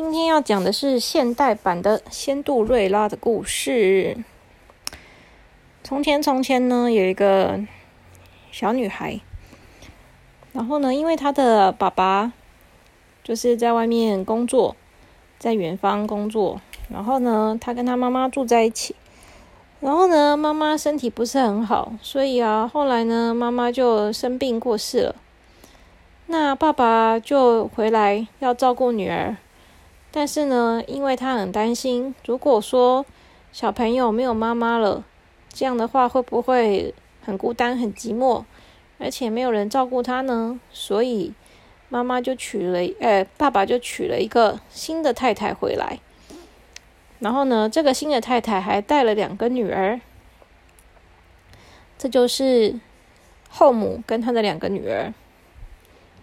今天要讲的是现代版的仙杜瑞拉的故事。从前，从前呢，有一个小女孩，然后呢，因为她的爸爸就是在外面工作，在远方工作，然后呢，她跟她妈妈住在一起，然后呢，妈妈身体不是很好，所以啊，后来呢，妈妈就生病过世了。那爸爸就回来要照顾女儿。但是呢，因为他很担心，如果说小朋友没有妈妈了，这样的话会不会很孤单、很寂寞，而且没有人照顾他呢？所以妈妈就娶了，呃，爸爸就娶了一个新的太太回来。然后呢，这个新的太太还带了两个女儿，这就是后母跟她的两个女儿。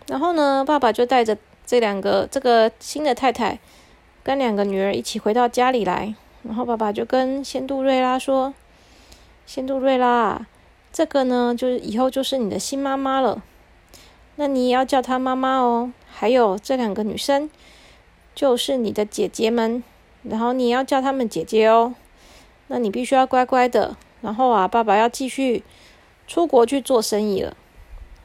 然后呢，爸爸就带着这两个这个新的太太。跟两个女儿一起回到家里来，然后爸爸就跟仙杜瑞拉说：“仙杜瑞拉，这个呢，就是以后就是你的新妈妈了。那你也要叫她妈妈哦。还有这两个女生，就是你的姐姐们，然后你要叫她们姐姐哦。那你必须要乖乖的。然后啊，爸爸要继续出国去做生意了。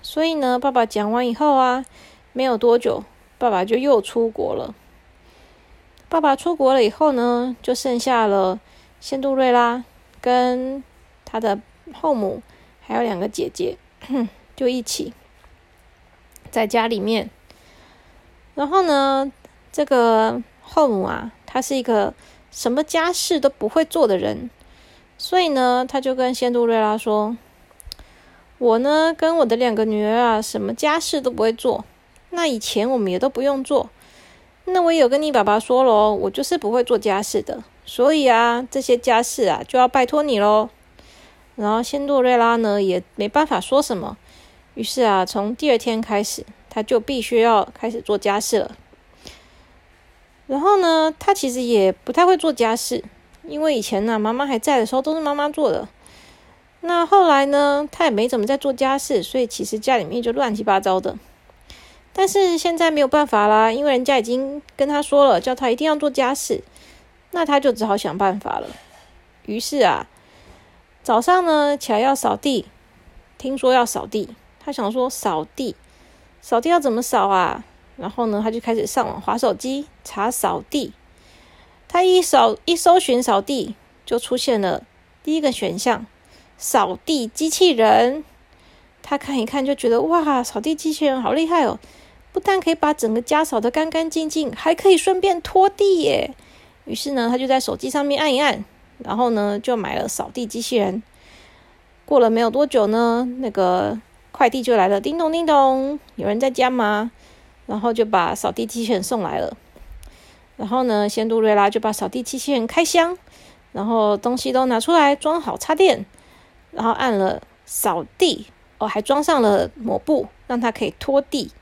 所以呢，爸爸讲完以后啊，没有多久，爸爸就又出国了。”爸爸出国了以后呢，就剩下了仙杜瑞拉跟他的后母，还有两个姐姐，就一起在家里面。然后呢，这个后母啊，她是一个什么家事都不会做的人，所以呢，他就跟仙杜瑞拉说：“我呢，跟我的两个女儿啊，什么家事都不会做。那以前我们也都不用做。”那我有跟你爸爸说喽，我就是不会做家事的，所以啊，这些家事啊就要拜托你喽。然后仙杜瑞拉呢也没办法说什么，于是啊，从第二天开始，他就必须要开始做家事了。然后呢，他其实也不太会做家事，因为以前呢妈妈还在的时候都是妈妈做的。那后来呢，他也没怎么在做家事，所以其实家里面就乱七八糟的。但是现在没有办法啦，因为人家已经跟他说了，叫他一定要做家事，那他就只好想办法了。于是啊，早上呢起来要扫地，听说要扫地，他想说扫地，扫地要怎么扫啊？然后呢，他就开始上网划手机查扫地。他一扫一搜寻扫地，就出现了第一个选项——扫地机器人。他看一看就觉得哇，扫地机器人好厉害哦！不但可以把整个家扫得干干净净，还可以顺便拖地耶。于是呢，他就在手机上面按一按，然后呢就买了扫地机器人。过了没有多久呢，那个快递就来了，叮咚叮咚，有人在家吗？然后就把扫地机器人送来了。然后呢，仙杜瑞拉就把扫地机器人开箱，然后东西都拿出来装好插电，然后按了扫地，哦，还装上了抹布，让它可以拖地。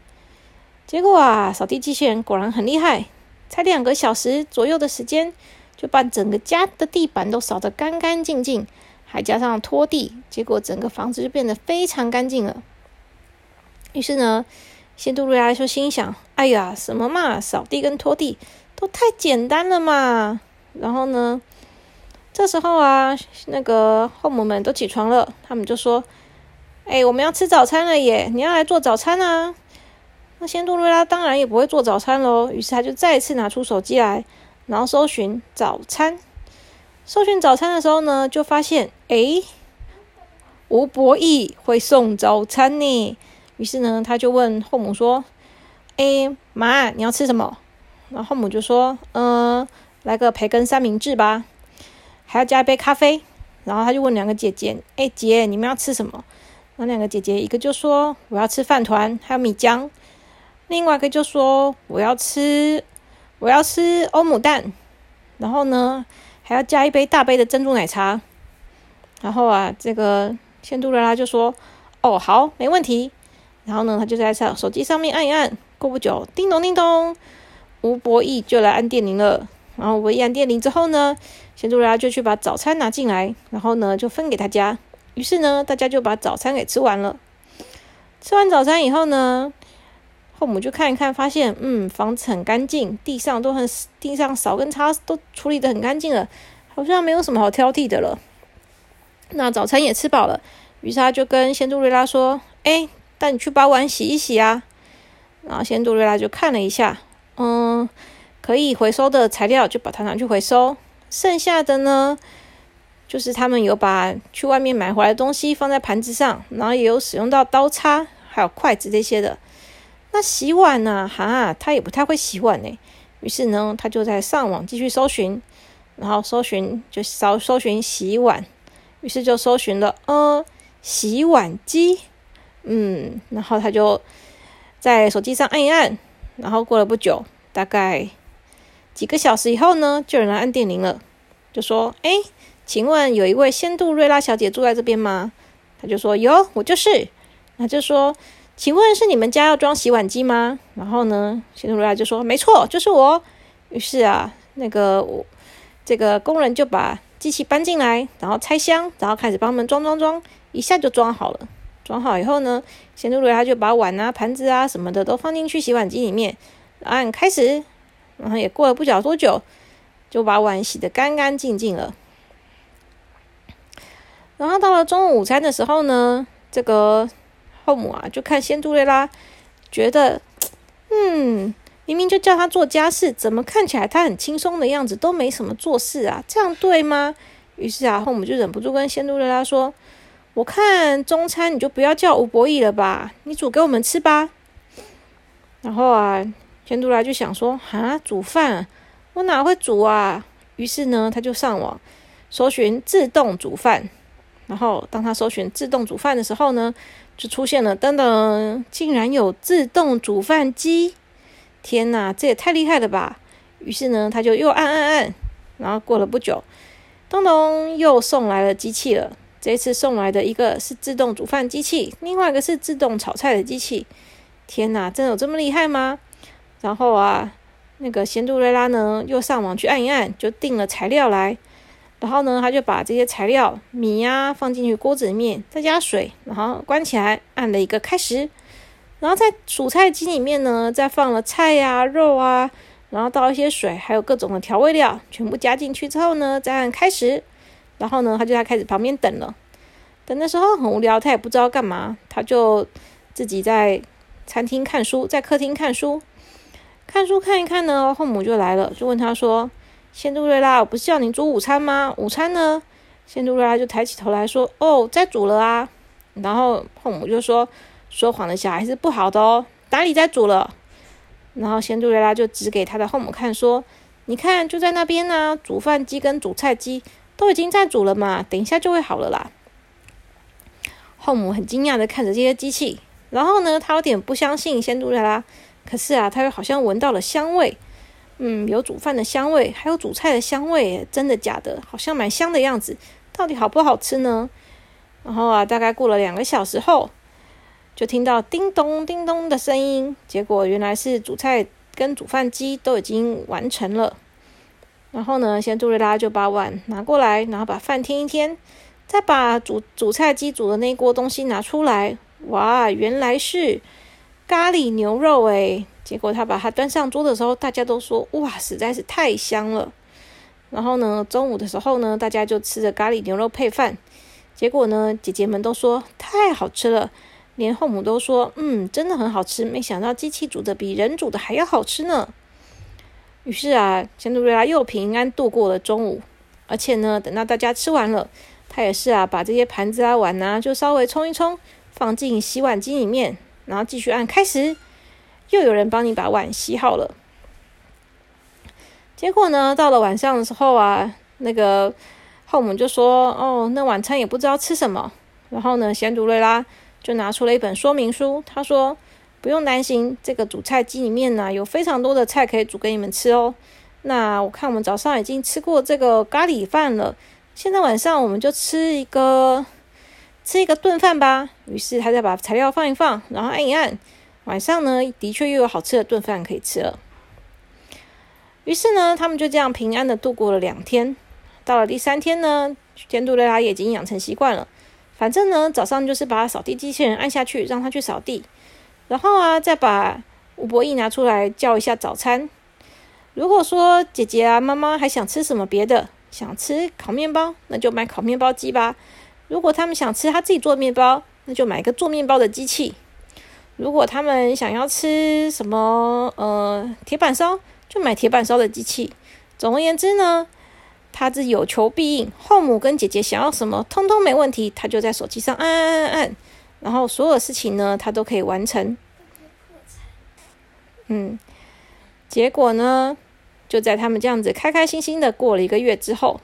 结果啊，扫地机器人果然很厉害，才两个小时左右的时间，就把整个家的地板都扫得干干净净，还加上拖地，结果整个房子就变得非常干净了。于是呢，仙杜瑞拉就心想：“哎呀，什么嘛，扫地跟拖地都太简单了嘛。”然后呢，这时候啊，那个后母们都起床了，他们就说：“哎，我们要吃早餐了耶，你要来做早餐啊！”那仙杜瑞拉当然也不会做早餐喽，于是他就再次拿出手机来，然后搜寻早餐。搜寻早餐的时候呢，就发现哎，吴博义会送早餐呢。于是呢，他就问后母说：“哎，妈，你要吃什么？”然后后母就说：“嗯，来个培根三明治吧，还要加一杯咖啡。”然后他就问两个姐姐：“哎，姐，你们要吃什么？”那两个姐姐一个就说：“我要吃饭团，还有米浆。”另外一个就说我要吃，我要吃欧姆蛋，然后呢还要加一杯大杯的珍珠奶茶。然后啊，这个仙杜瑞拉就说：“哦，好，没问题。”然后呢，他就在上手机上面按一按。过不久，叮咚叮咚，吴博义就来按电铃了。然后我一按电铃之后呢，仙杜瑞拉就去把早餐拿进来，然后呢就分给大家。于是呢，大家就把早餐给吃完了。吃完早餐以后呢。后母就看一看，发现嗯，房子很干净，地上都很地上扫跟擦都处理的很干净了，好像没有什么好挑剔的了。那早餐也吃饱了，于是他就跟仙杜瑞拉说：“哎，带你去把碗洗一洗啊。”然后仙杜瑞拉就看了一下，嗯，可以回收的材料就把它拿去回收，剩下的呢，就是他们有把去外面买回来的东西放在盘子上，然后也有使用到刀叉还有筷子这些的。那洗碗呢？哈，他也不太会洗碗呢。于是呢，他就在上网继续搜寻，然后搜寻就搜搜寻洗碗。于是就搜寻了，呃，洗碗机，嗯，然后他就在手机上按一按，然后过了不久，大概几个小时以后呢，就有人按电铃了，就说：“哎，请问有一位仙杜瑞拉小姐住在这边吗？”他就说：“有，我就是。”那就说：“请问是你们家要装洗碗机吗？”然后呢，仙杜瑞拉就说：“没错，就是我。”于是啊，那个我这个工人就把。机器搬进来，然后拆箱，然后开始帮他们装装装，一下就装好了。装好以后呢，仙杜瑞拉就把碗啊、盘子啊什么的都放进去洗碗机里面，按开始，然后也过了不了多久，就把碗洗得干干净净了。然后到了中午午餐的时候呢，这个后母啊就看仙杜瑞拉，觉得，嗯。明明就叫他做家事，怎么看起来他很轻松的样子，都没什么做事啊？这样对吗？于是啊，后母就忍不住跟仙杜瑞拉说：“我看中餐你就不要叫吴博义了吧，你煮给我们吃吧。”然后啊，仙杜拉就想说：“啊，煮饭我哪会煮啊？”于是呢，他就上网搜寻自动煮饭。然后当他搜寻自动煮饭的时候呢，就出现了噔噔，竟然有自动煮饭机。天哪，这也太厉害了吧！于是呢，他就又按按按，然后过了不久，咚咚又送来了机器了。这次送来的一个是自动煮饭机器，另外一个是自动炒菜的机器。天哪，真有这么厉害吗？然后啊，那个贤杜瑞拉呢，又上网去按一按，就订了材料来。然后呢，他就把这些材料米呀放进去锅子里面，再加水，然后关起来，按了一个开始。然后在煮菜机里面呢，再放了菜呀、肉啊，然后倒一些水，还有各种的调味料，全部加进去之后呢，再按开始。然后呢，他就在开始旁边等了。等的时候很无聊，他也不知道干嘛，他就自己在餐厅看书，在客厅看书。看书看一看呢，后母就来了，就问他说：“仙杜瑞拉，我不是叫你煮午餐吗？午餐呢？”仙杜瑞拉就抬起头来说：“哦，在煮了啊。”然后后母就说。说谎的小孩是不好的哦，哪里在煮了？然后仙杜瑞拉就指给他的后母看，说：“你看，就在那边呢，煮饭机跟煮菜机都已经在煮了嘛，等一下就会好了啦。”后母很惊讶的看着这些机器，然后呢，他有点不相信仙杜瑞拉，可是啊，他又好像闻到了香味，嗯，有煮饭的香味，还有煮菜的香味，真的假的？好像蛮香的样子，到底好不好吃呢？然后啊，大概过了两个小时后。就听到叮咚叮咚的声音，结果原来是煮菜跟煮饭机都已经完成了。然后呢，先杜瑞拉就把碗拿过来，然后把饭添一添，再把煮煮菜机煮的那锅东西拿出来。哇，原来是咖喱牛肉诶！结果他把它端上桌的时候，大家都说哇，实在是太香了。然后呢，中午的时候呢，大家就吃着咖喱牛肉配饭，结果呢，姐姐们都说太好吃了。连后母都说：“嗯，真的很好吃。”没想到机器煮的比人煮的还要好吃呢。于是啊，仙杜瑞拉又平安度过了中午。而且呢，等到大家吃完了，他也是啊，把这些盘子啊、碗啊，就稍微冲一冲，放进洗碗机里面，然后继续按开始。又有人帮你把碗洗好了。结果呢，到了晚上的时候啊，那个后母就说：“哦，那晚餐也不知道吃什么。”然后呢，仙杜瑞拉。就拿出了一本说明书，他说：“不用担心，这个煮菜机里面呢有非常多的菜可以煮给你们吃哦。那我看我们早上已经吃过这个咖喱饭了，现在晚上我们就吃一个吃一个炖饭吧。”于是他再把材料放一放，然后按一按，晚上呢的确又有好吃的炖饭可以吃了。于是呢，他们就这样平安的度过了两天。到了第三天呢，监督雷拉也已经养成习惯了。反正呢，早上就是把扫地机器人按下去，让它去扫地，然后啊，再把吴博义拿出来叫一下早餐。如果说姐姐啊、妈妈还想吃什么别的，想吃烤面包，那就买烤面包机吧。如果他们想吃他自己做面包，那就买个做面包的机器。如果他们想要吃什么呃铁板烧，就买铁板烧的机器。总而言之呢，他是有求必应。后母跟姐姐想要什么，通通没问题，他就在手机上按按按按，然后所有事情呢，他都可以完成。嗯，结果呢，就在他们这样子开开心心的过了一个月之后，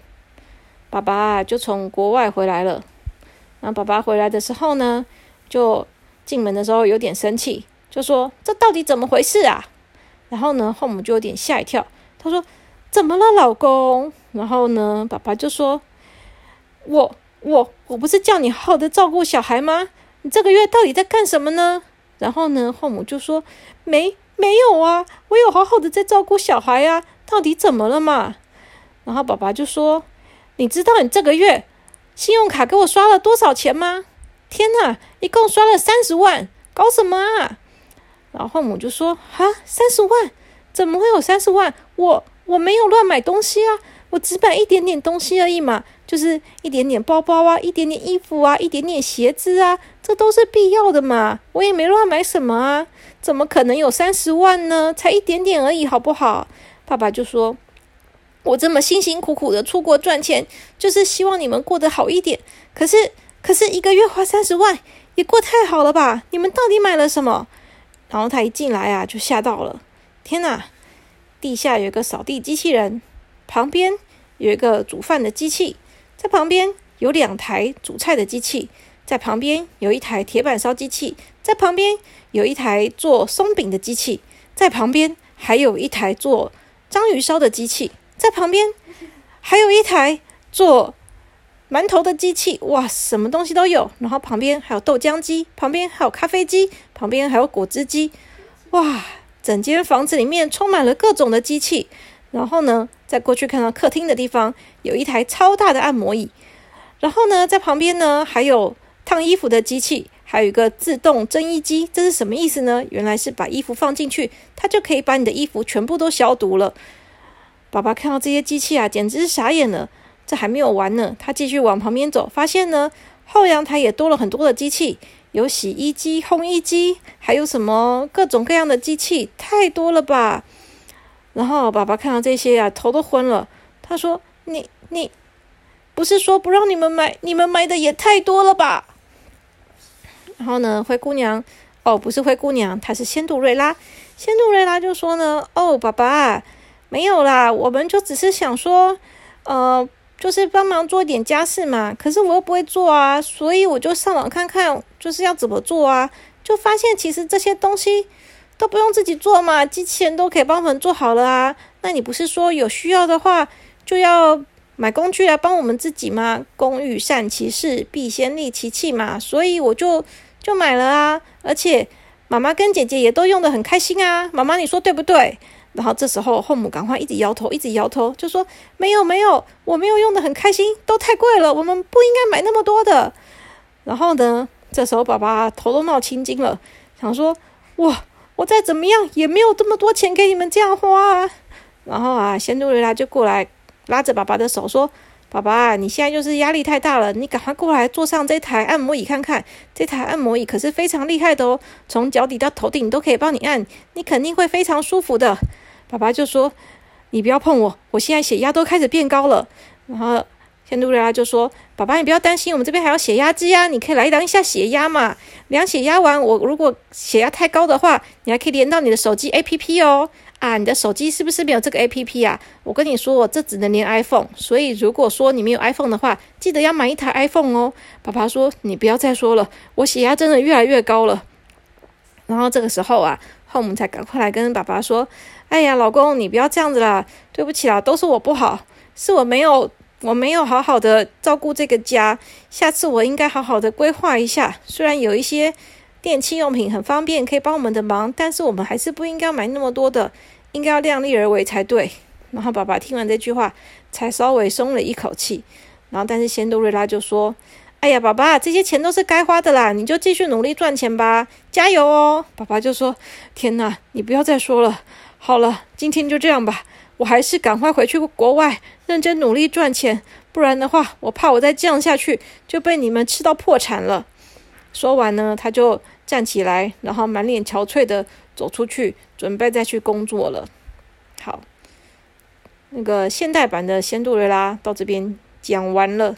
爸爸就从国外回来了。然后爸爸回来的时候呢，就进门的时候有点生气，就说：“这到底怎么回事啊？”然后呢，后母就有点吓一跳，他说：“怎么了，老公？”然后呢，爸爸就说：“我我我不是叫你好好的照顾小孩吗？你这个月到底在干什么呢？”然后呢，后母就说：“没。”没有啊，我有好好的在照顾小孩啊，到底怎么了嘛？然后爸爸就说：“你知道你这个月信用卡给我刷了多少钱吗？天哪，一共刷了三十万，搞什么啊？”然后后母就说：“啊，三十万？怎么会有三十万？我我没有乱买东西啊，我只买一点点东西而已嘛，就是一点点包包啊，一点点衣服啊，一点点鞋子啊，这都是必要的嘛，我也没乱买什么啊。”怎么可能有三十万呢？才一点点而已，好不好？爸爸就说：“我这么辛辛苦苦的出国赚钱，就是希望你们过得好一点。可是，可是一个月花三十万，也过太好了吧？你们到底买了什么？”然后他一进来啊，就吓到了。天哪！地下有一个扫地机器人，旁边有一个煮饭的机器，在旁边有两台煮菜的机器，在旁边有一台铁板烧机器，在旁边。有一台做松饼的机器，在旁边还有一台做章鱼烧的机器，在旁边还有一台做馒头的机器。哇，什么东西都有。然后旁边还有豆浆机，旁边还有咖啡机，旁边还有果汁机。哇，整间房子里面充满了各种的机器。然后呢，在过去看到客厅的地方有一台超大的按摩椅。然后呢，在旁边呢还有烫衣服的机器。还有一个自动蒸衣机，这是什么意思呢？原来是把衣服放进去，它就可以把你的衣服全部都消毒了。爸爸看到这些机器啊，简直是傻眼了。这还没有完呢，他继续往旁边走，发现呢后阳台也多了很多的机器，有洗衣机、烘衣机，还有什么各种各样的机器，太多了吧？然后爸爸看到这些啊，头都昏了。他说：“你你不是说不让你们买？你们买的也太多了吧？”然后呢，灰姑娘，哦，不是灰姑娘，她是仙杜瑞拉。仙杜瑞拉就说呢，哦，爸爸，没有啦，我们就只是想说，呃，就是帮忙做一点家事嘛。可是我又不会做啊，所以我就上网看看，就是要怎么做啊。就发现其实这些东西都不用自己做嘛，机器人都可以帮我们做好了啊。那你不是说有需要的话就要买工具来帮我们自己吗？工欲善其事，必先利其器嘛。所以我就。就买了啊，而且妈妈跟姐姐也都用的很开心啊。妈妈，你说对不对？然后这时候后母赶快一直摇头，一直摇头，就说没有没有，我没有用的很开心，都太贵了，我们不应该买那么多的。然后呢，这时候爸爸头都冒青筋了，想说哇，我再怎么样也没有这么多钱给你们这样花啊。然后啊，仙杜瑞拉就过来拉着爸爸的手说。爸爸，你现在就是压力太大了，你赶快过来坐上这台按摩椅看看。这台按摩椅可是非常厉害的哦，从脚底到头顶都可以帮你按，你肯定会非常舒服的。爸爸就说：“你不要碰我，我现在血压都开始变高了。”然后仙杜瑞拉就说：“爸爸，你不要担心，我们这边还有血压机啊，你可以来量一下血压嘛。量血压完，我如果血压太高的话，你还可以连到你的手机 APP 哦。”啊，你的手机是不是没有这个 A P P 啊？我跟你说，我这只能连 iPhone，所以如果说你没有 iPhone 的话，记得要买一台 iPhone 哦。爸爸说：“你不要再说了，我血压真的越来越高了。”然后这个时候啊，后我们才赶快来跟爸爸说：“哎呀，老公，你不要这样子啦，对不起啦，都是我不好，是我没有，我没有好好的照顾这个家，下次我应该好好的规划一下。虽然有一些电器用品很方便，可以帮我们的忙，但是我们还是不应该买那么多的。”应该要量力而为才对。然后爸爸听完这句话，才稍微松了一口气。然后，但是仙杜瑞拉就说：“哎呀，爸爸，这些钱都是该花的啦，你就继续努力赚钱吧，加油哦！”爸爸就说：“天哪，你不要再说了。好了，今天就这样吧，我还是赶快回去国外认真努力赚钱，不然的话，我怕我再这样下去就被你们吃到破产了。”说完呢，他就站起来，然后满脸憔悴的走出去，准备再去工作了。好，那个现代版的《仙杜瑞拉》到这边讲完了。